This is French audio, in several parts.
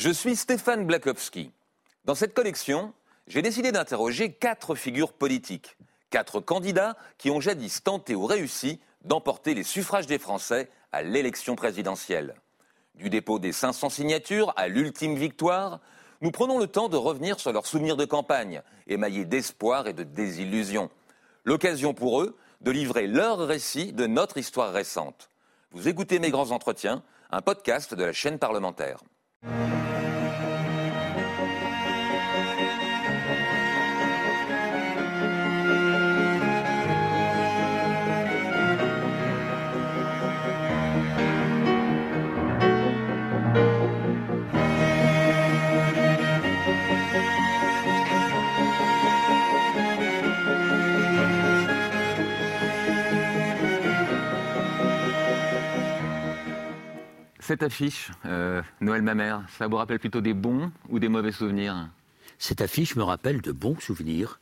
Je suis Stéphane Blakowski. Dans cette collection, j'ai décidé d'interroger quatre figures politiques, quatre candidats qui ont jadis tenté ou réussi d'emporter les suffrages des Français à l'élection présidentielle. Du dépôt des 500 signatures à l'ultime victoire, nous prenons le temps de revenir sur leurs souvenirs de campagne, émaillés d'espoir et de désillusion. L'occasion pour eux de livrer leur récit de notre histoire récente. Vous écoutez Mes Grands Entretiens, un podcast de la chaîne parlementaire. Cette affiche, euh, Noël ma mère, ça vous rappelle plutôt des bons ou des mauvais souvenirs? Cette affiche me rappelle de bons souvenirs,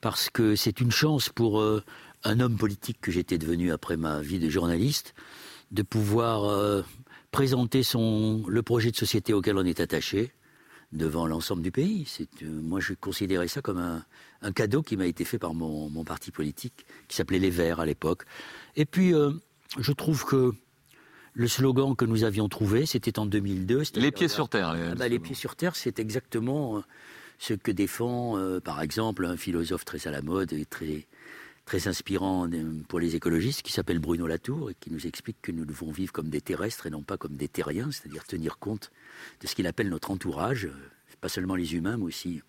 parce que c'est une chance pour euh, un homme politique que j'étais devenu après ma vie de journaliste, de pouvoir euh, présenter le projet de société auquel on est attaché devant l'ensemble du pays. moi, je considérais ça comme un, cadeau qui m'a été fait par mon, parti politique, qui s'appelait Les Verts à l'époque. Et puis, je trouve que le slogan que nous avions trouvé, c'était en 2002. Les pieds sur terre. Les, ah bah, pieds sur terre, c'est exactement euh, ce que défend, euh, par exemple, un philosophe très à la mode et très, très inspirant euh, pour les écologistes, qui s'appelle Bruno Latour, et qui nous explique que nous devons vivre comme des terrestres et non pas comme des terriens, c'est-à-dire tenir compte de ce qu'il appelle notre entourage, pas seulement les humains, mais aussi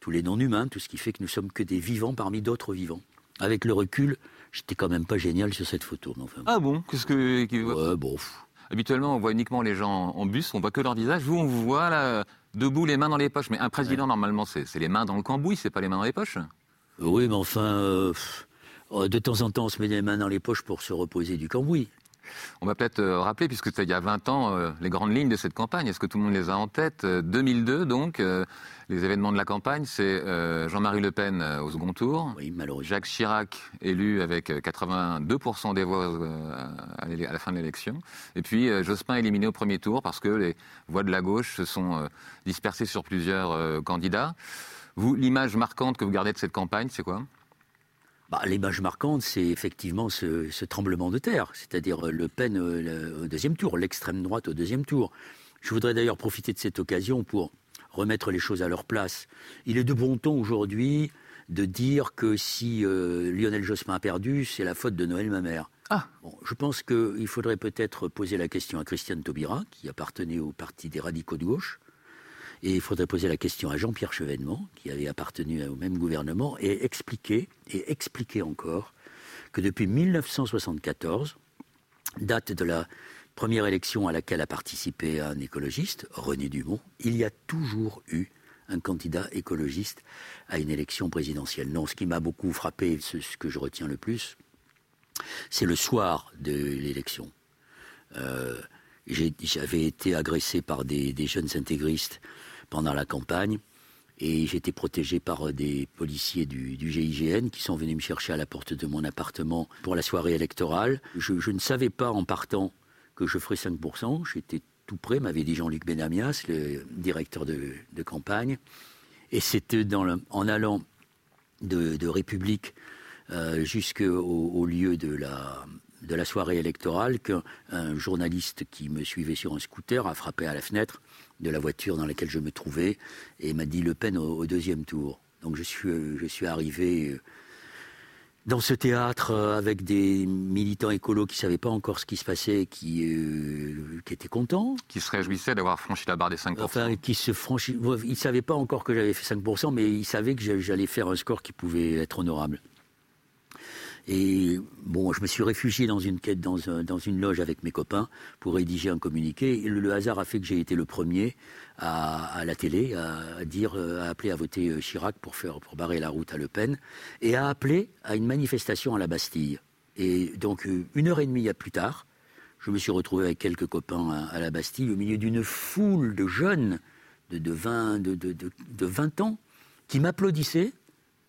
tous les non-humains, tout ce qui fait que nous sommes que des vivants parmi d'autres vivants. Avec le recul, J'étais quand même pas génial sur cette photo. enfin. Ah bon? Qu'est-ce que. Ouais, bon. Habituellement, on voit uniquement les gens en bus, on voit que leur visage. Vous, on vous voit là, debout, les mains dans les poches. Mais un président, normalement, c'est les mains dans le cambouis, c'est pas les mains dans les poches? Oui, mais enfin, euh, de temps en temps, on se met les mains dans les poches pour se reposer du cambouis. On va peut-être euh, rappeler, puisque c'était il y a 20 ans, euh, les grandes lignes de cette campagne. Est-ce que tout le monde les a en tête 2002, donc, les événements de la campagne, c'est Jean-Marie Le Pen au second tour. Oui, malheureusement. Jacques Chirac élu avec 82% des voix à la fin de l'élection. Et puis Jospin éliminé au premier tour parce que les voix de la gauche se sont dispersées sur plusieurs candidats. Vous, l'image marquante que vous gardez de cette campagne, c'est quoi? Bah, L'image marquante, c'est effectivement ce, tremblement de terre, c'est-à-dire euh, Le Pen euh, au deuxième tour, l'extrême droite au deuxième tour. Je voudrais d'ailleurs profiter de cette occasion pour remettre les choses à leur place. Il est de bon ton aujourd'hui de dire que si euh, Lionel Jospin a perdu, c'est la faute de Noël ma mère. Ah. je pense qu'il faudrait peut-être poser la question à Christiane Taubira, qui appartenait au parti des radicaux de gauche, et il faudrait poser la question à Jean-Pierre Chevènement, qui avait appartenu au même gouvernement, et expliquer, et expliquer encore, que depuis 1974, date de la première élection à laquelle a participé un écologiste, René Dumont, il y a toujours eu un candidat écologiste à une élection présidentielle. Non, ce qui m'a beaucoup frappé, ce, que je retiens le plus, c'est le soir de l'élection. Euh, j'avais été agressé par des, des jeunes intégristes pendant la campagne. Et j'étais protégé par euh, des policiers du, GIGN qui sont venus me chercher à la porte de mon appartement pour la soirée électorale. Je, ne savais pas en partant que je ferais 5%. J'étais tout prêt, m'avait dit Jean-Luc Benamias, le directeur de, campagne. Et c'était en allant de, République euh, jusqu'au lieu de la, de la soirée électorale qu'un journaliste qui me suivait sur un scooter a frappé à la fenêtre de la voiture dans laquelle je me trouvais et m'a dit Le Pen au, deuxième tour. Donc je suis, euh, je suis arrivé euh, dans ce théâtre euh, avec des militants écolos qui ne savaient pas encore ce qui se passait, qui, qui étaient contents. Qui se réjouissaient d'avoir franchi la barre des 5%. Enfin, qui se franchit... Ils ne savaient pas encore que j'avais fait 5%, mais ils savaient que j'allais faire un score qui pouvait être honorable. Et bon, je me suis réfugié dans une, loge avec mes copains pour rédiger un communiqué. Et le, hasard a fait que j'ai été le premier à, la télé à, dire, à appeler à voter euh, Chirac pour, faire, barrer la route à Le Pen et à appeler à une manifestation à la Bastille. Et donc, euh, une heure et demie plus tard, je me suis retrouvé avec quelques copains à, la Bastille au milieu d'une foule de jeunes de, de, 20, de, de, de 20 ans qui m'applaudissaient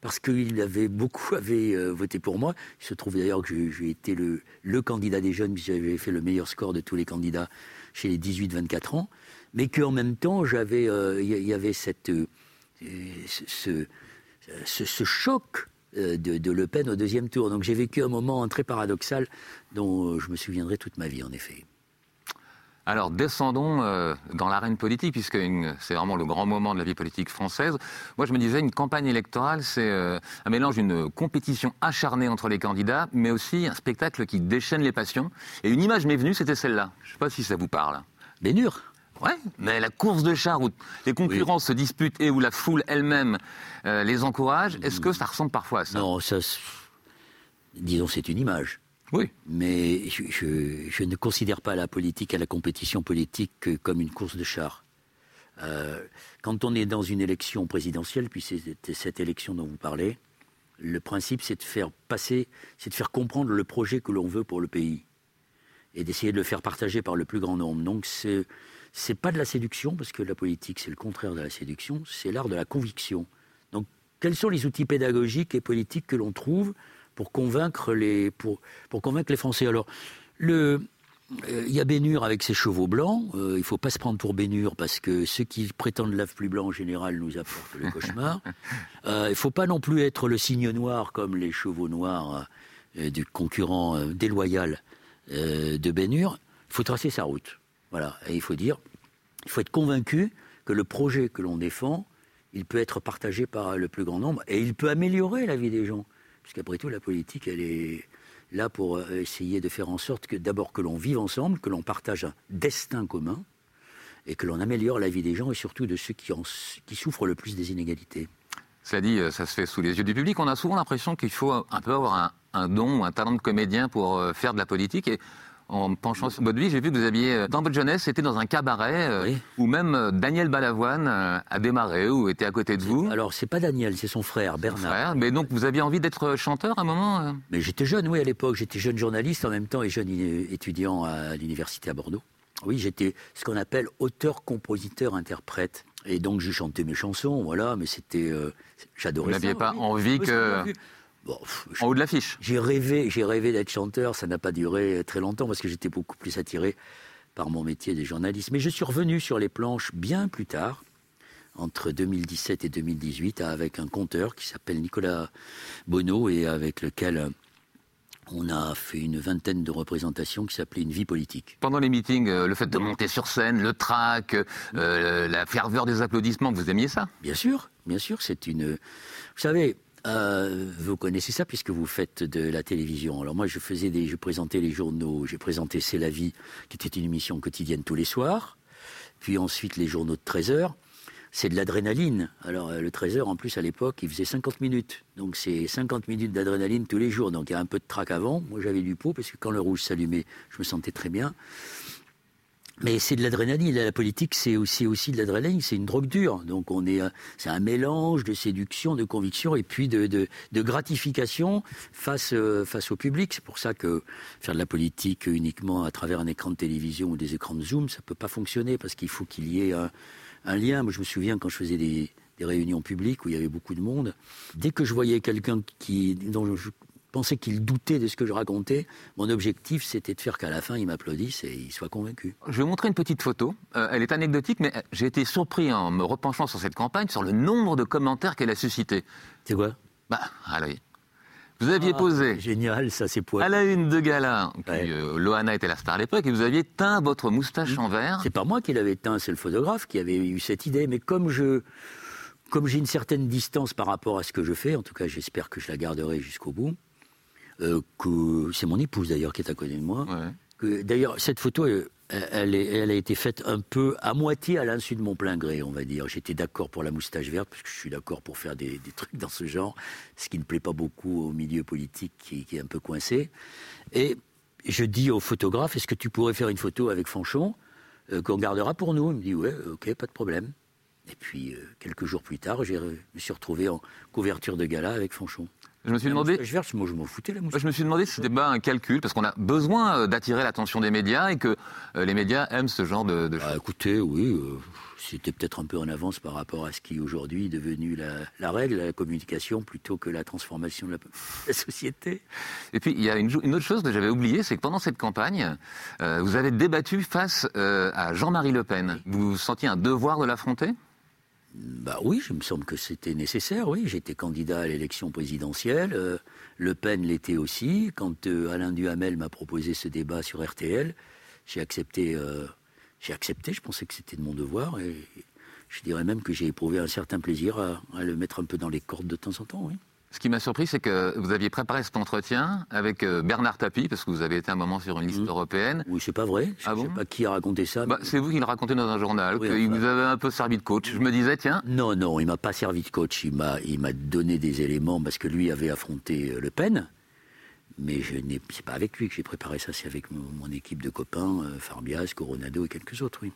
parce qu'il avait beaucoup avaient euh, voté pour moi. Il se trouve d'ailleurs que j'ai été le, candidat des jeunes, puisque j'avais fait le meilleur score de tous les candidats chez les 18-24 ans. mais qu'en même temps, j'avais, il y, avait cette, ce, ce, choc de, Le Pen au deuxième tour. Donc j'ai vécu un moment très paradoxal dont je me souviendrai toute ma vie, en effet. Alors descendons euh, dans l'arène politique, puisque c'est vraiment le grand moment de la vie politique française. Moi, je me disais, une campagne électorale, c'est euh, un mélange d'une compétition acharnée entre les candidats, mais aussi un spectacle qui déchaîne les passions. Et une image m'est venue, c'était celle-là. Je ne sais pas si ça vous parle. Bénur Ouais, mais la course de chars où les concurrents se disputent et où la foule elle-même euh, les encourage, est-ce que ça ressemble parfois à ça? Non, ça, disons, c'est une image. Oui. Mais je, ne considère pas la politique et la compétition politique comme une course de chars. Euh, quand on est dans une élection présidentielle, puis c'est cette élection dont vous parlez, le principe c'est de faire passer, c'est de faire comprendre le projet que l'on veut pour le pays et d'essayer de le faire partager par le plus grand nombre. Donc c'est c'est pas de la séduction parce que la politique c'est le contraire de la séduction, c'est l'art de la conviction. Donc quels sont les outils pédagogiques et politiques que l'on trouve pour convaincre les, pour, pour convaincre les Français. Alors, le, euh, il y a Bénur avec ses chevaux blancs. Euh, il ne faut pas se prendre pour Bénur parce que ceux qui prétendent l'ave plus blanc en général nous apportent le cauchemar. Euh, il ne faut pas non plus être le signe noir comme les chevaux noirs du concurrent déloyal de Bénur. Il faut tracer sa route. Voilà. Et il faut dire, il faut être convaincu que le projet que l'on défend, il peut être partagé par le plus grand nombre et il peut améliorer la vie des gens. Puisqu'après tout, la politique, elle est là pour euh, essayer de faire en sorte que d'abord que l'on vive ensemble, que l'on partage un destin commun, et que l'on améliore la vie des gens et surtout de ceux qui, souffrent le plus des inégalités. Cela dit, euh, ça se fait sous les yeux du public. On a souvent l'impression qu'il faut un peu avoir un, un don un talent de comédien pour euh, faire de la politique. Et en penchant sur votre vie, j'ai vu que vous aviez, euh, dans votre jeunesse, c'était dans un cabaret euh, où même euh, Daniel Balavoine a démarré ou était à côté de vous. Alors, c'est pas Daniel, c'est son frère, Bernard. Mais donc, vous aviez envie d'être chanteur à un moment Mais j'étais jeune, oui, à l'époque. J'étais jeune journaliste en même temps et jeune étudiant à l'université à Bordeaux. Oui, j'étais ce qu'on appelle auteur, compositeur, interprète. Et donc, je chantais mes chansons, voilà, mais c'était. J'adorais ça. Vous n'aviez pas envie que en haut de l'affiche. J'ai rêvé, j'ai rêvé d'être chanteur. Ça n'a pas duré très longtemps parce que j'étais beaucoup plus attiré par mon métier de journaliste. Mais je suis revenu sur les planches bien plus tard, entre 2017 et 2018, avec un conteur qui s'appelle Nicolas Bonneau et avec lequel on a fait une vingtaine de représentations qui s'appelaient Une vie politique. Pendant les meetings, euh, le fait de monter sur scène, le trac, euh, la ferveur des applaudissements, vous aimiez ça? Bien sûr, bien sûr, c'est une... Vous savez, euh, vous connaissez ça puisque vous faites de la télévision. Alors moi, je faisais des, je présentais les journaux. J'ai présenté C'est la vie, qui était une émission quotidienne tous les soirs. Puis ensuite les journaux de 13 heures. C'est de l'adrénaline. Alors euh, le 13 heures, en plus à l'époque, il faisait 50 minutes. Donc c'est 50 minutes d'adrénaline tous les jours. Donc il y a un peu de trac avant. Moi j'avais du pot parce que quand le rouge s'allumait, je me sentais très bien. Mais c'est de l'adrénaline. La politique, c'est aussi, de l'adrénaline. C'est une drogue dure. Donc on est, c'est un mélange de séduction, de conviction et puis de, gratification face, euh, face au public. C'est pour ça que faire de la politique uniquement à travers un écran de télévision ou des écrans de Zoom, ça peut pas fonctionner parce qu'il faut qu'il y ait un, lien. Moi, je me souviens quand je faisais des, des réunions publiques où il y avait beaucoup de monde. Dès que je voyais quelqu'un qui, dont je pensais qu'il doutait de ce que je racontais. Mon objectif, c'était de faire qu'à la fin, il m'applaudisse et il soit convaincu. Je vais vous montrer une petite photo. Euh, elle est anecdotique, mais j'ai été surpris en me repenchant sur cette campagne, sur le nombre de commentaires qu'elle a suscité. C'est quoi? Bah, allez. Vous aviez ah, posé. Génial, ça c'est pour. À la une de gala, euh, Loana était la star à l'époque, et vous aviez teint votre moustache en vert. C'est pas moi qui l'avais teint, c'est le photographe qui avait eu cette idée. Mais comme je, comme j'ai une certaine distance par rapport à ce que je fais, en tout cas j'espère que je la garderai jusqu'au bout, euh, que c'est mon épouse d'ailleurs qui est à côté de moi. d'ailleurs, cette photo, elle, elle, a été faite un peu à moitié à l'insu de mon plein gré, on va dire. J'étais d'accord pour la moustache verte, parce que je suis d'accord pour faire des, trucs dans ce genre, ce qui ne plaît pas beaucoup au milieu politique qui, est un peu coincé. Et je dis au photographe, est-ce que tu pourrais faire une photo avec Fanchon euh, qu'on gardera pour nous? Il me dit, ouais, ok, pas de problème. Et puis, euh, quelques jours plus tard, je me suis retrouvé en couverture de gala avec Fanchon. Je me suis demandé. moi je m'en foutais la Je me suis demandé si c'était pas un calcul, parce qu'on a besoin euh, d'attirer l'attention des médias et que euh, les médias aiment ce genre de, de bah, choses. écoutez, oui, euh, c'était peut-être un peu en avance par rapport à ce qui aujourd'hui est devenu la, règle, la communication, plutôt que la transformation de la, société. Et puis il y a une, autre chose que j'avais oubliée, c'est que pendant cette campagne, vous avez débattu face à Jean-Marie Le Pen. Vous sentiez un devoir de l'affronter? Bah oui, je me semble que c'était nécessaire, oui. J'étais candidat à l'élection présidentielle. Euh, le Pen l'était aussi. Quand euh, Alain Duhamel m'a proposé ce débat sur RTL, j'ai accepté, euh, j'ai accepté, je pensais que c'était de mon devoir. Et je dirais même que j'ai éprouvé un certain plaisir à, le mettre un peu dans les cordes de temps en temps, oui. Ce qui m'a surpris, c'est que vous aviez préparé cet entretien avec euh, Bernard Tapie, parce que vous avez été un moment sur une liste mmh. européenne. Oui, c'est pas vrai. Je ne ah sais pas qui a raconté ça. Bah, c'est vous qui le racontez dans un journal, qu'il vous avez un peu servi de coach. Je me disais, tiens. Non, non, il m'a pas servi de coach. Il m'a, il m'a donné des éléments parce que lui avait affronté euh, Le Pen. Mais je n'ai, c'est pas avec lui que j'ai préparé ça, c'est avec mon, équipe de copains, euh, Farbias, Coronado et quelques autres, oui.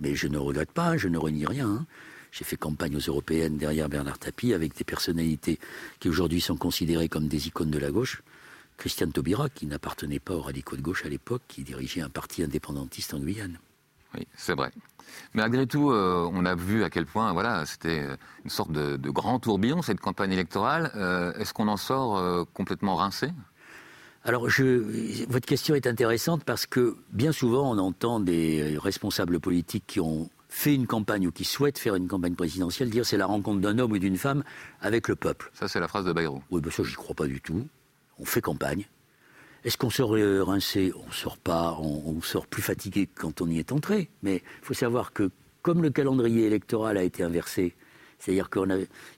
Mais je ne regrette pas, je ne renie rien. Hein. J'ai fait campagne aux européennes derrière Bernard Tapie avec des personnalités qui aujourd'hui sont considérées comme des icônes de la gauche. Christiane Taubira, qui n'appartenait pas aux radicaux de gauche à l'époque, qui dirigeait un parti indépendantiste en Guyane. Oui, c'est vrai. Mais malgré tout, euh, on a vu à quel point voilà, c'était une sorte de, grand tourbillon, cette campagne électorale. Euh, est-ce qu'on en sort euh, complètement rincé? Alors, je, votre question est intéressante parce que bien souvent, on entend des responsables politiques qui ont fait une campagne ou qui souhaite faire une campagne présidentielle, dire c'est la rencontre d'un homme ou d'une femme avec le peuple. Ça, c'est la phrase de Bayrou. Oui, ben ça, j'y crois pas du tout. On fait campagne. Est-ce qu'on sort rincé On sort pas, on, sort plus fatigué que quand on y est entré. Mais il faut savoir que comme le calendrier électoral a été inversé, c'est-à-dire que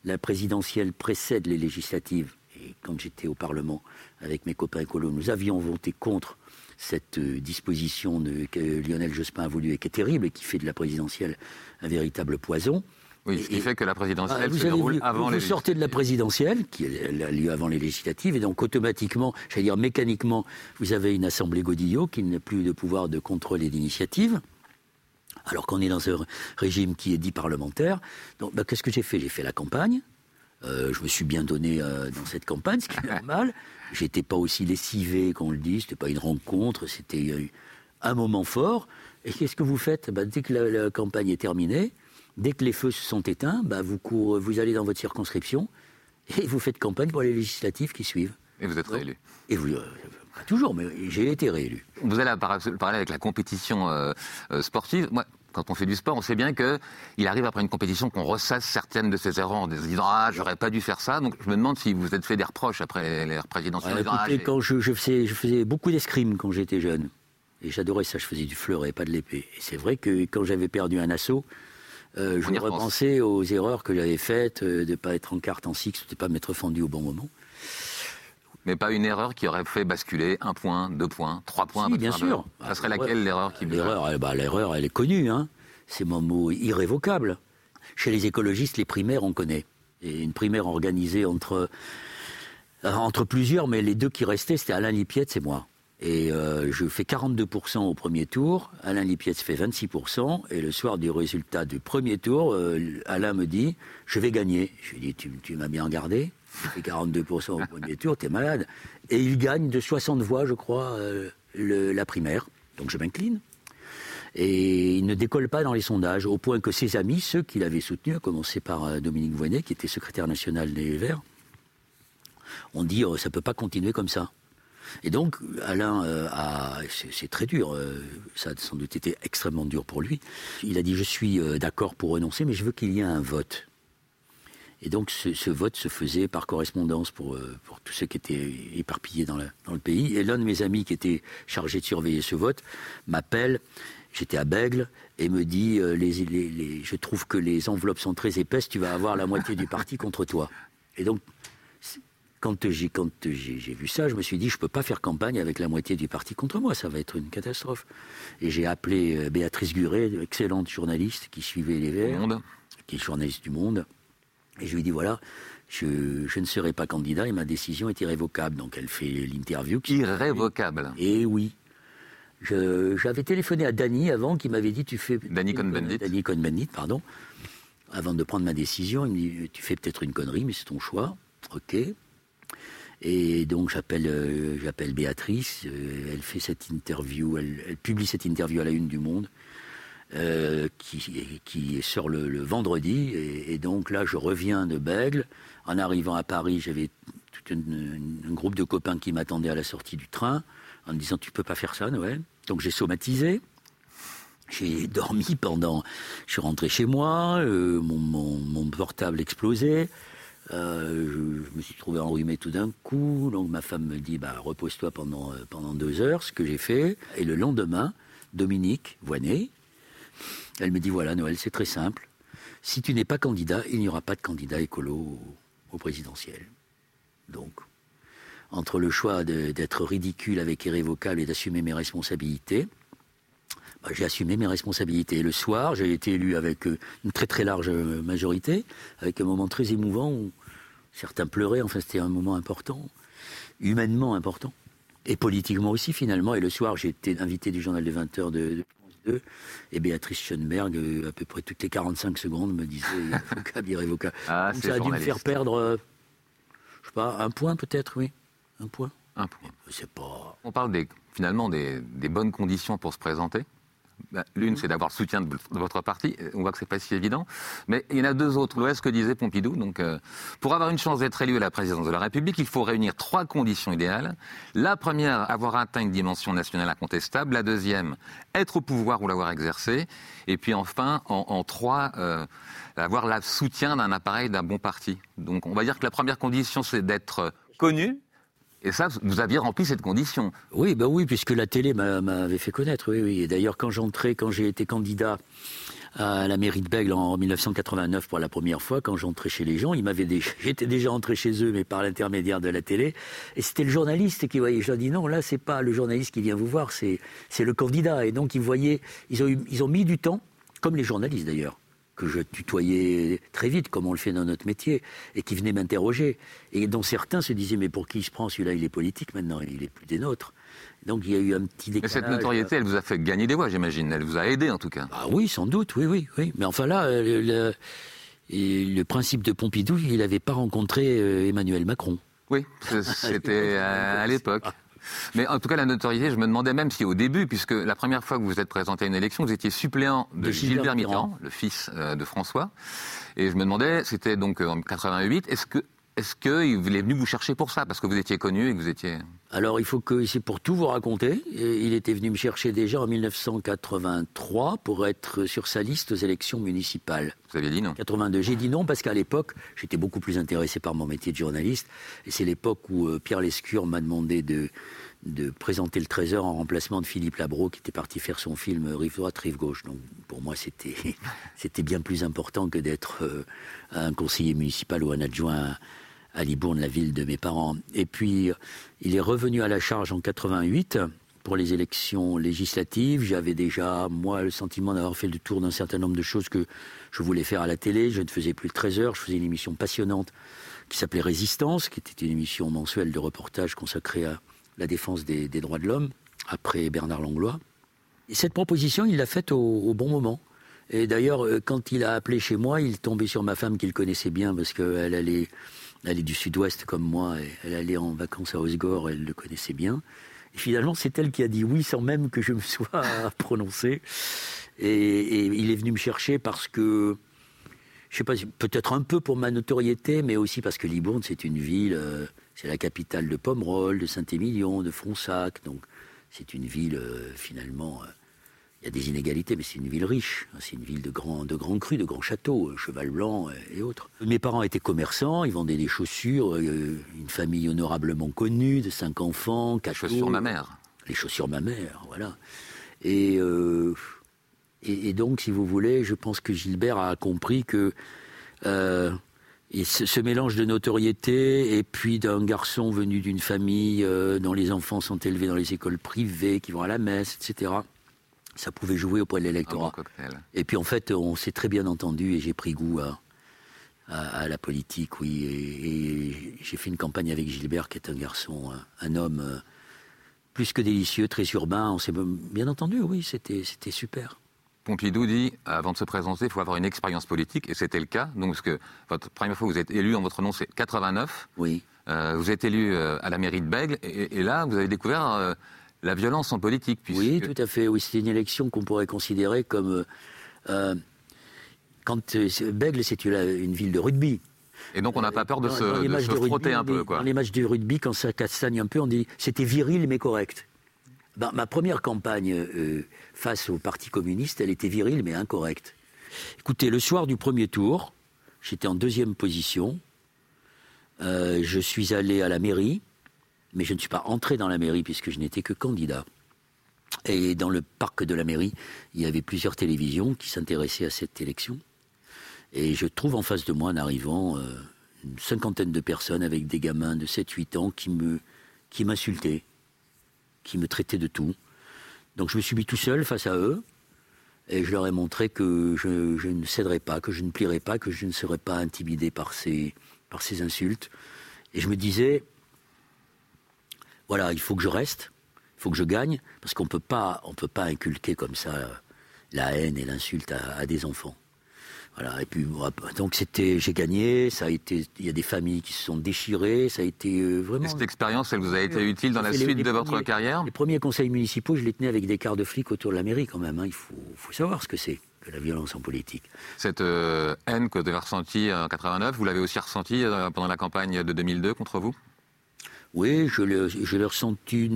la présidentielle précède les législatives, et quand j'étais au Parlement avec mes copains écolos, nous avions voté contre cette euh, disposition que Lionel Jospin a voulu et qui est terrible et qui fait de la présidentielle un véritable poison. Oui, ce qui fait que la présidentielle ah, se déroule avant les Vous sortez de la présidentielle, qui a lieu avant les législatives, et donc automatiquement, j'allais dire mécaniquement, vous avez une assemblée Godillot qui n'a plus de pouvoir de contrôle et d'initiative. Alors qu'on est dans un régime qui est dit parlementaire. Donc, bah, qu'est-ce que j'ai fait? J'ai fait la campagne. Euh, je me suis bien donné euh, dans cette campagne, ce qui est normal. J'étais pas aussi lessivé qu'on le dit, c'était pas une rencontre, c'était un moment fort. Et qu'est-ce que vous faites? Bah, Dès que la, campagne est terminée, dès que les feux se sont éteints, bah, vous, vous allez dans votre circonscription et vous faites campagne pour les législatives qui suivent. Et vous êtes réélu Et vous, euh, toujours, mais j'ai été réélu. Vous allez parler avec la compétition euh, euh, sportive. Moi, quand on fait du sport, on sait bien qu'il arrive après une compétition qu'on ressasse certaines de ses erreurs en se disant Ah, j'aurais pas dû faire ça. Donc je me demande si vous êtes fait des reproches après les présidentielles. Ah, quand je, faisais, je, faisais, beaucoup d'escrime quand j'étais jeune. Et j'adorais ça, je faisais du fleuret, pas de l'épée. Et c'est vrai que quand j'avais perdu un assaut, euh, je me repensais aux erreurs que j'avais faites, de ne pas être en carte en six, de ne pas m'être fendu au bon moment mais pas une erreur qui aurait fait basculer un point, deux points, trois points. Si, bien sûr. Ça serait laquelle l'erreur qui L'erreur, bah, l'erreur, elle est connue. Hein. C'est mon mot irrévocable. Chez les écologistes, les primaires, on connaît. Et une primaire organisée entre, entre plusieurs, mais les deux qui restaient, c'était Alain Lipietz et moi. Et euh, je fais 42% au premier tour, Alain Lipietz fait 26%, et le soir du résultat du premier tour, euh, Alain me dit, je vais gagner. Je lui dis, tu, tu m'as bien regardé il fait 42% au premier tour, t'es malade. Et il gagne de 60 voix, je crois, euh, la primaire. Donc je m'incline. Et il ne décolle pas dans les sondages, au point que ses amis, ceux qui l'avaient soutenu, à commencer par euh, Dominique Voynet, qui était secrétaire national des Verts, ont dit oh, ça ne peut pas continuer comme ça. Et donc, Alain euh, a. C'est très dur, ça a sans doute été extrêmement dur pour lui. Il a dit Je suis d'accord pour renoncer, mais je veux qu'il y ait un vote. Et donc ce, vote se faisait par correspondance pour, euh, pour tous ceux qui étaient éparpillés dans, dans le pays. Et l'un de mes amis qui était chargé de surveiller ce vote m'appelle, j'étais à Bègle, et me dit euh, les, les, Je trouve que les enveloppes sont très épaisses, tu vas avoir la moitié du parti contre toi. Et donc, quand j'ai vu ça, je me suis dit Je ne peux pas faire campagne avec la moitié du parti contre moi, ça va être une catastrophe. Et j'ai appelé euh, Béatrice Guret, excellente journaliste qui suivait les Verts, qui est journaliste du Monde et je lui dis voilà, je, ne serai pas candidat et ma décision est irrévocable. Donc elle fait l'interview. Irrévocable Et oui. J'avais téléphoné à Danny avant qui m'avait dit tu fais. Danny Cohn-Bendit. Danny Cohn-Bendit, pardon. Avant de prendre ma décision, il me dit tu fais peut-être une connerie, mais c'est ton choix. Ok. Et donc j'appelle euh, j'appelle Béatrice, euh, elle fait cette interview, elle, publie cette interview à la une du Monde, euh, qui, sort le, vendredi. Et, donc là, je reviens de Bègle. En arrivant à Paris, j'avais tout un, groupe de copains qui m'attendaient à la sortie du train, en me disant tu peux pas faire ça, Noël. Donc j'ai somatisé. J'ai dormi pendant. Je suis rentré chez moi, mon, mon, portable explosait. Euh, je, me suis trouvé enrhumé tout d'un coup, donc ma femme me dit bah, repose-toi pendant, euh, pendant deux heures, ce que j'ai fait. Et le lendemain, Dominique Voinet, elle me dit voilà, Noël, c'est très simple. Si tu n'es pas candidat, il n'y aura pas de candidat écolo au, présidentiel. Donc, entre le choix d'être ridicule avec irrévocable et d'assumer mes responsabilités, bah, j'ai assumé mes responsabilités. Le soir, j'ai été élu avec euh, une très très large majorité, avec un moment très émouvant où certains pleuraient. Enfin, c'était un moment important, humainement important, et politiquement aussi finalement. Et le soir, j'ai été invité du journal de 20h de, France 2, et Béatrice Schoenberg, euh, à peu près toutes les 45 secondes, me disait irrévocable, irrévocable. Ah, ça a dû me faire perdre, euh, je sais pas, un point peut-être, oui, un point. Un point. C'est pas. On parle des, finalement des bonnes conditions pour se présenter. Bah, l'une, c'est d'avoir le soutien de, votre parti. On voit que c'est pas si évident. Mais il y en a deux autres. L'Ouest que disait Pompidou. Donc, euh, pour avoir une chance d'être élu à la présidence de la République, il faut réunir trois conditions idéales. La première, avoir atteint une dimension nationale incontestable. La deuxième, être au pouvoir ou l'avoir exercé. Et puis enfin, en, trois, euh, avoir le soutien d'un appareil d'un bon parti. Donc, on va dire que la première condition, c'est d'être connu, et ça, vous aviez rempli cette condition. Oui, bah oui, puisque la télé m'avait fait connaître. Oui, oui. Et d'ailleurs, quand j'entrais, quand j'ai été candidat à la mairie de Bègle en 1989 pour la première fois, quand j'entrais chez les gens, ils m'avaient déjà, j'étais déjà entré chez eux, mais par l'intermédiaire de la télé. Et c'était le journaliste qui voyait. Je leur dis non, là, c'est pas le journaliste qui vient vous voir, c'est, c'est le candidat. Et donc, ils voyaient, ils ont, ils ont mis du temps, comme les journalistes d'ailleurs, que je tutoyais très vite, comme on le fait dans notre métier, et qui venaient m'interroger, et dont certains se disaient mais pour qui il se prend celui-là Il est politique maintenant, il est plus des nôtres. Donc il y a eu un petit décalage. Mais cette notoriété, elle vous a fait gagner des voix, j'imagine. Elle vous a aidé en tout cas. Ah oui, sans doute, oui, oui, oui. Mais enfin là, le, le, principe de Pompidou, il n'avait pas rencontré euh, Emmanuel Macron. Oui, c'était à l'époque. Mais en tout cas, la notoriété, je me demandais même si au début, puisque la première fois que vous vous êtes présenté à une élection, vous étiez suppléant de, Gilbert, Mitterrand, le fils euh, de François. Et je me demandais, c'était donc en 88, est-ce que est-ce qu'il est venu vous chercher pour ça Parce que vous étiez connu et que vous étiez... Alors, il faut que, c'est pour tout vous raconter, il était venu me chercher déjà en 1983 pour être sur sa liste aux élections municipales. Vous aviez dit non 82. J'ai dit non parce qu'à l'époque, j'étais beaucoup plus intéressé par mon métier de journaliste. Et c'est l'époque où euh, Pierre Lescure m'a demandé de, de présenter le Trésor en remplacement de Philippe Labro, qui était parti faire son film Rive droite, Rive gauche. Donc pour moi, c'était, bien plus important que d'être euh, un conseiller municipal ou un adjoint à Libourne, la ville de mes parents. Et puis, il est revenu à la charge en 88 pour les élections législatives. J'avais déjà, moi, le sentiment d'avoir fait le tour d'un certain nombre de choses que je voulais faire à la télé. Je ne faisais plus le 13 heures, je faisais une émission passionnante qui s'appelait Résistance, qui était une émission mensuelle de reportage consacrée à la défense des, droits de l'homme, après Bernard Langlois. Et cette proposition, il l'a faite au bon moment. Et d'ailleurs, euh, quand il a appelé chez moi, il tombait sur ma femme qu'il connaissait bien parce qu'elle allait elle est du sud-ouest comme moi, et elle allait en vacances à Osgore, elle le connaissait bien. Finalement, c'est elle qui a dit oui sans même que je me sois prononcé. Et, il est venu me chercher parce que, je sais pas, peut-être un peu pour ma notoriété, mais aussi parce que Libourne, c'est une ville, euh, c'est la capitale de Pomerol, de Saint-Émilion, de Fronsac. Donc, c'est une ville, euh, finalement, euh, il y a des inégalités, mais c'est une ville riche. Hein, c'est une ville de grands, de grands crus, de grands châteaux, euh, Cheval Blanc et autres. Mes parents étaient commerçants, ils vendaient des chaussures, une famille honorablement connue, de cinq enfants, quatre Les chaussures ma mère. Les chaussures ma mère, voilà. Et, et, donc, si vous voulez, je pense que Gilbert a compris que et ce, mélange de notoriété et puis d'un garçon venu d'une famille dont les enfants sont élevés dans les écoles privées, qui vont à la messe, etc ça pouvait jouer auprès de l'électorat. et puis en fait, on s'est très bien entendu et j'ai pris goût à, à, la politique, oui. Et, j'ai fait une campagne avec Gilbert, qui est un garçon, un, homme euh, plus que délicieux, très urbain. On s'est bien entendu, oui, c'était super. Pompidou dit, avant de se présenter, il faut avoir une expérience politique, et c'était le cas. Donc, parce que votre première fois, vous êtes élu en votre nom, c'est 89. Oui. Euh, vous êtes élu euh, à la mairie de Bègle, et, là, vous avez découvert euh, la violence en politique. Oui, tout à fait. Oui, c'est une élection qu'on pourrait considérer comme. quand Bègle, c'est une, ville de rugby. Et donc, on n'a pas peur de se, frotter un peu. Quoi. Dans les matchs de rugby, quand ça castagne un peu, on dit c'était viril mais correct. Ben, ma première campagne face au Parti communiste, elle était virile mais incorrecte. Écoutez, le soir du premier tour, j'étais en deuxième position. Euh, je suis allé à la mairie, mais je ne suis pas entré dans la mairie puisque je n'étais que candidat. Et dans le parc de la mairie, il y avait plusieurs télévisions qui s'intéressaient à cette élection. Et je trouve en face de moi, en arrivant, euh, une cinquantaine de personnes avec des gamins de 7-8 ans qui m'insultaient, qui me traitaient de tout. Donc je me suis mis tout seul face à eux. Et je leur ai montré que je, ne céderais pas, que je ne plierais pas, que je ne serais pas intimidé par ces insultes. Et je me disais, voilà, il faut que je reste, il faut que je gagne, parce qu'on ne peut pas inculquer comme ça la haine et l'insulte à, des enfants. Voilà, et puis donc c'était, j'ai gagné, ça a été, il y a des familles qui se sont déchirées, ça a été euh, vraiment. Et cette expérience, elle vous a été utile dans la suite de votre carrière Les premiers conseils municipaux, je les tenais avec des quarts de flics autour de la mairie quand même. Hein. il faut, faut savoir ce que c'est que la violence en politique. Cette euh, haine que vous avez ressentie en 89, vous l'avez aussi ressentie euh, pendant la campagne de 2002 contre vous? Oui, je l'ai ressenti.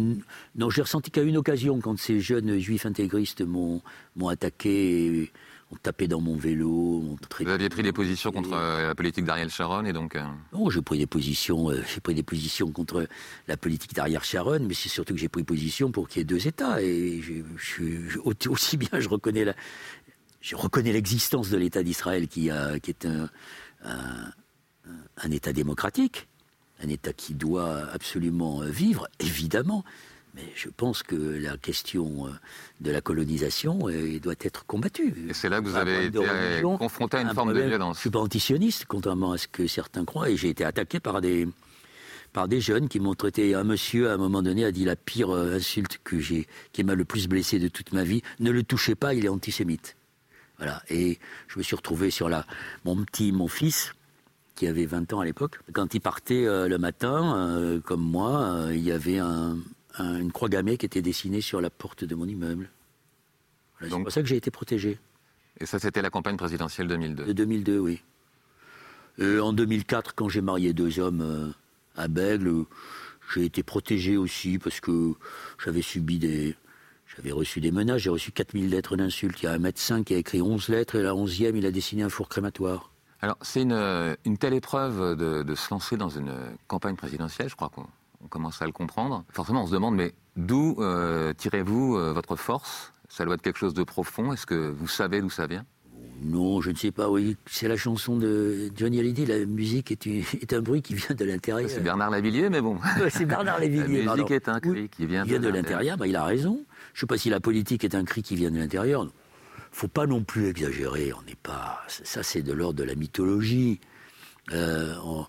Non, je l'ai ressenti qu'à une occasion, quand ces jeunes juifs intégristes m'ont attaqué, ont tapé dans mon vélo. Vous aviez pris des positions contre euh, la politique d'Ariel Sharon et donc. Non, j'ai pris des positions. j'ai pris des positions contre la politique d'Ariel Sharon, mais c'est surtout que j'ai pris position pour qu'il y ait deux États. Et je, aussi bien je reconnais la, je reconnais l'existence de l'État d'Israël qui, est un, État démocratique, un État qui doit absolument vivre, évidemment. Mais je pense que la question de la colonisation doit être combattue. Et c'est là que vous avez été confronté à une forme de violence. Je ne suis pas antisioniste, contrairement à ce que certains croient, et j'ai été attaqué par des, par des jeunes qui m'ont traité. Un monsieur, à un moment donné, a dit la pire insulte que j'ai, qui m'a le plus blessé de toute ma vie. Ne le touchez pas, il est antisémite. Voilà. Et je me suis retrouvé sur la. Mon petit, mon fils, qui avait 20 ans à l'époque, quand il partait euh, le matin, euh, comme moi, euh, il y avait une croix gammée qui était dessinée sur la porte de mon immeuble. c'est pour ça que j'ai été protégé. Et ça, c'était la campagne présidentielle 2002 De 2002, oui. en 2004, quand j'ai marié deux hommes à Bègle, j'ai été protégé aussi parce que j'avais subi des, j'avais reçu des menaces, j'ai reçu 4000 lettres d'insultes. Il y a un médecin qui a écrit 11 lettres et la 11e, il a dessiné un four crématoire. Alors, c'est une, une, telle épreuve de, se lancer dans une campagne présidentielle, je crois qu'on commence à le comprendre. Forcément, on se demande, mais d'où euh, tirez-vous euh, votre force? Ça doit être quelque chose de profond. Est-ce que vous savez d'où ça vient? Non, je ne sais pas. Oui, c'est la chanson de Johnny Hallyday. La musique est, un bruit qui vient de l'intérieur. C'est Bernard Lavillier, mais bon. c'est Bernard Lavillier. la musique est un cri qui vient, de, l'intérieur. Bah, il a raison. Je ne sais pas si la politique est un cri qui vient de l'intérieur. Faut pas non plus exagérer. On n'est pas. Ça, c'est de l'ordre de la mythologie. Euh, on,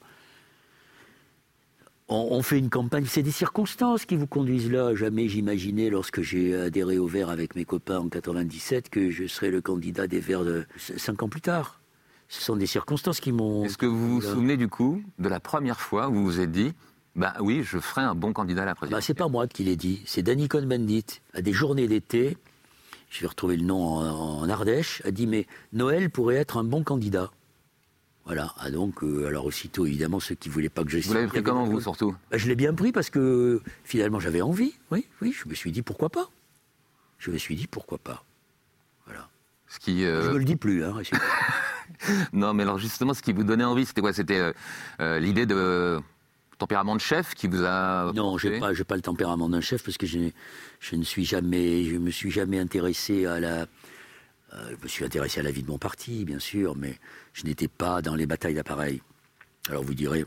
fait une campagne, c'est des circonstances qui vous conduisent là. Jamais j'imaginais, lorsque j'ai adhéré au Vert avec mes copains en 97, que je serais le candidat des Verts de cinq ans plus tard. Ce sont des circonstances qui m'ont. Est-ce que vous vous souvenez du coup de la première fois où vous vous êtes dit bah oui, je ferai un bon candidat à la présidence. Bah, c'est pas moi qui l'ai dit, c'est Danny Cohn-Bendit. À des journées d'été, je vais retrouver le nom en, en, Ardèche, a dit mais Noël pourrait être un bon candidat. Voilà. Ah donc, euh, alors aussitôt, évidemment, ceux qui voulaient pas que je... Vous l'avez pris comment, vous, surtout bah, Je l'ai bien pris parce que, finalement, j'avais envie. Oui, oui, je me suis dit, pourquoi pas Je me suis dit, pourquoi pas Voilà. Ce qui, euh... Je me le dis plus, hein. non, mais alors, justement, ce qui vous donnait envie, c'était quoi? C'était euh, l'idée de tempérament de chef qui vous a Non, j'ai pas, pas le tempérament d'un chef parce que je, je ne suis jamais, je me suis jamais intéressé à la euh, je me suis intéressé à la vie de mon parti, bien sûr, mais je n'étais pas dans les batailles d'appareil. Alors vous direz,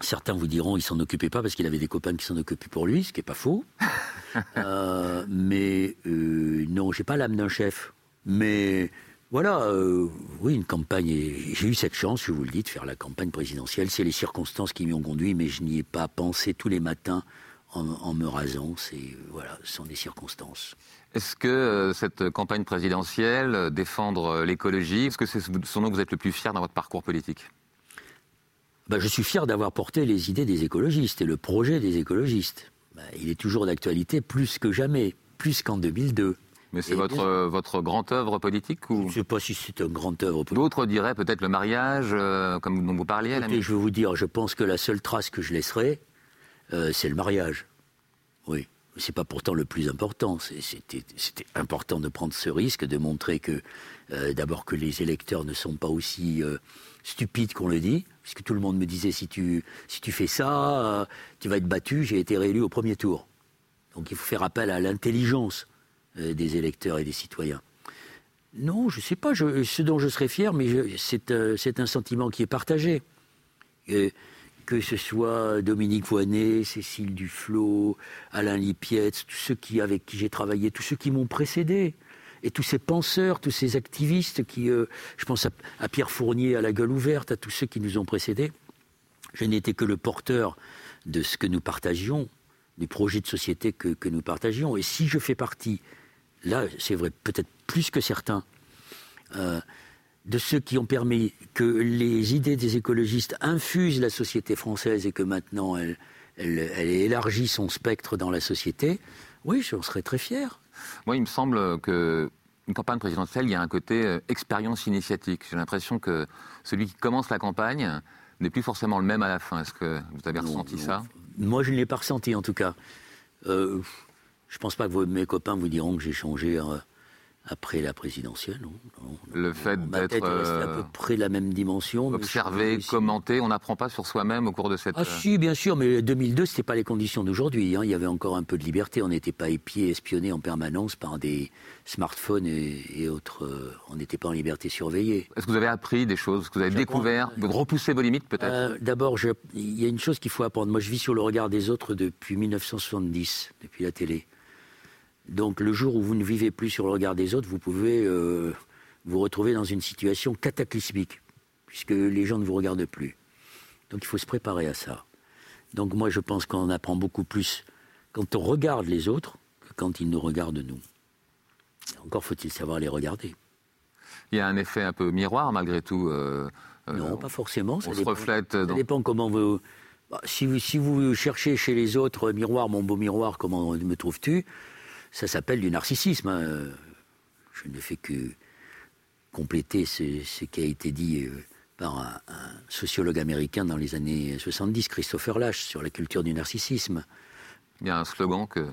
certains vous diront, il s'en occupait pas parce qu'il avait des copains qui s'en occupaient pour lui, ce qui n'est pas faux. euh, mais euh, non, j'ai pas l'âme d'un chef. Mais voilà, euh, oui, une campagne. J'ai eu cette chance, je vous le dis, de faire la campagne présidentielle. C'est les circonstances qui m'y ont conduit, mais je n'y ai pas pensé tous les matins en, me rasant. C'est voilà, ce sont des circonstances. Est-ce que euh, cette campagne présidentielle, euh, défendre l'écologie, est-ce que c'est ce dont vous êtes le plus fier dans votre parcours politique? Ben, Je suis fier d'avoir porté les idées des écologistes et le projet des écologistes. Ben, il est toujours d'actualité plus que jamais, plus qu'en 2002. Mais c'est votre, euh, votre grande œuvre politique ou... Je ne sais pas si c'est une grande œuvre politique. D'autres diraient peut-être le mariage, comme dont vous parliez. Écoutez, je vais vous dire, je pense que la seule trace que je laisserai, euh, c'est le mariage. Oui. C'est pas pourtant le plus important. C'était important de prendre ce risque, de montrer que, euh, d'abord, que les électeurs ne sont pas aussi euh, stupides qu'on le dit. Puisque tout le monde me disait si tu, si tu fais ça, tu vas être battu. J'ai été réélu au premier tour. Donc il faut faire appel à l'intelligence des électeurs et des citoyens. Non, je ne sais pas ce dont je serais fier, mais c'est un sentiment qui est partagé que ce soit Dominique Voinet, Cécile Duflot, Alain Lipietz, tous ceux avec qui j'ai travaillé, tous ceux qui m'ont précédé, et tous ces penseurs, tous ces activistes qui, euh, je pense à, Pierre Fournier, à la gueule ouverte, à tous ceux qui nous ont précédés, je n'étais que le porteur de ce que nous partagions, du projet de société que, nous partagions. Et si je fais partie, là, c'est vrai, peut-être plus que certains, euh, de ceux qui ont permis que les idées des écologistes infusent la société française et que maintenant elle, elle, élargit son spectre dans la société, oui, j'en serais très fier. Moi, il me semble que une campagne présidentielle, il y a un côté euh, expérience initiatique. J'ai l'impression que celui qui commence la campagne n'est plus forcément le même à la fin. Est-ce que vous avez ressenti ça? Moi, je ne l'ai pas ressenti en tout cas. Euh, je ne pense pas que mes copains vous diront que j'ai changé. Euh, après la présidentielle, non. le fait d'être à peu euh, près la même dimension. Observé, commenté, on n'apprend pas sur soi-même au cours de cette. Ah si, bien sûr, mais 2002, c'était pas les conditions d'aujourd'hui. Hein. Il y avait encore un peu de liberté. On n'était pas épiés, espionnés en permanence par des smartphones et, autres. Euh, on n'était pas en liberté surveillée. Est-ce que vous avez appris des choses que vous avez découvert Vous repoussez vos limites peut-être? Euh, D'abord, il y a une chose qu'il faut apprendre. Moi, je vis sur le regard des autres depuis 1970, depuis la télé. Donc le jour où vous ne vivez plus sur le regard des autres, vous pouvez euh, vous retrouver dans une situation cataclysmique, puisque les gens ne vous regardent plus. Donc il faut se préparer à ça. Donc moi je pense qu'on apprend beaucoup plus quand on regarde les autres que quand ils nous regardent nous. Encore faut-il savoir les regarder. Il y a un effet un peu miroir malgré tout. Euh, euh, non, pas forcément. Ça on se reflète. Ça dépend comment vous. Bah, si, vous, si vous cherchez chez les autres miroir, mon beau miroir, comment me trouves-tu? Ça s'appelle du narcissisme. Hein. Je ne fais que compléter ce, qui a été dit euh, par un, sociologue américain dans les années 70, Christopher Lash, sur la culture du narcissisme. Il y a un slogan que,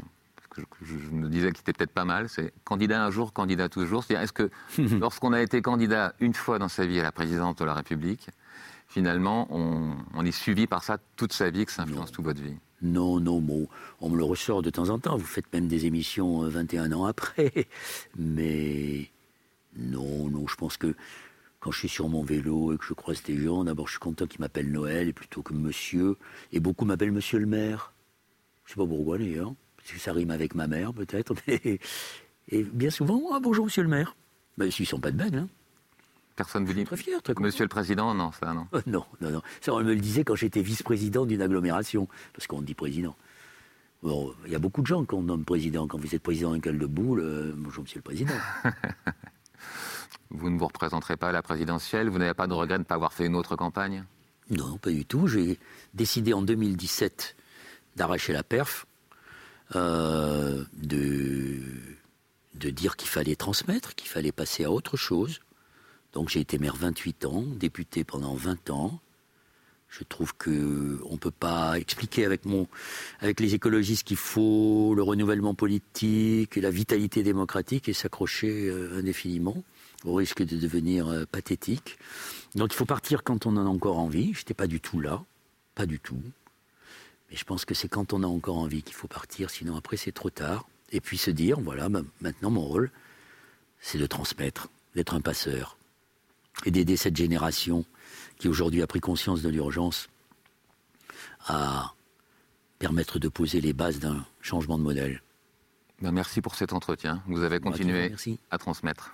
je, me disais qui était peut-être pas mal, c'est candidat un jour, candidat toujours. C'est-à-dire, est-ce que lorsqu'on a été candidat une fois dans sa vie à la présidence de la République, finalement, on, on est suivi par ça toute sa vie, que ça influence toute votre vie? Non, non, on me le ressort de temps en temps. Vous faites même des émissions 21 euh, ans après. Mais non, non, je pense que quand je suis sur mon vélo et que je croise des gens, d'abord je suis content qu'ils m'appellent Noël plutôt que monsieur. Et beaucoup m'appellent monsieur le maire. Je sais pas pourquoi d'ailleurs. Parce que ça rime avec ma mère peut-être. Et bien souvent, ah, bonjour monsieur le maire. Mais ben, ils sont pas de bague, hein. Personne vous dit Très fier, très Monsieur le Président, non, ça, non. Euh, non, non, non. Ça, on me le disait quand j'étais vice-président d'une agglomération, parce qu'on dit président. Bon, il y a beaucoup de gens qu'on nomme président. Quand vous êtes président d'un gueule de boule, euh, bonjour Monsieur le Président. vous ne vous représenterez pas à la présidentielle Vous n'avez pas de regret de ne pas avoir fait une autre campagne? Non, pas du tout. J'ai décidé en 2017 d'arracher la perf, euh, de, de dire qu'il fallait transmettre, qu'il fallait passer à autre chose donc j'ai été maire 28 ans, député pendant 20 ans. Je trouve qu'on ne peut pas expliquer avec, mon, avec les écologistes qu'il faut le renouvellement politique et la vitalité démocratique et s'accrocher euh, indéfiniment au risque de devenir euh, pathétique. Donc il faut partir quand on en a encore envie. Je n'étais pas du tout là, pas du tout. Mais je pense que c'est quand on a encore envie qu'il faut partir, sinon après c'est trop tard. Et puis se dire, voilà, maintenant mon rôle, c'est de transmettre, d'être un passeur et d'aider cette génération qui aujourd'hui a pris conscience de l'urgence à permettre de poser les bases d'un changement de modèle. Ben, merci pour cet entretien. Vous avez continué à transmettre.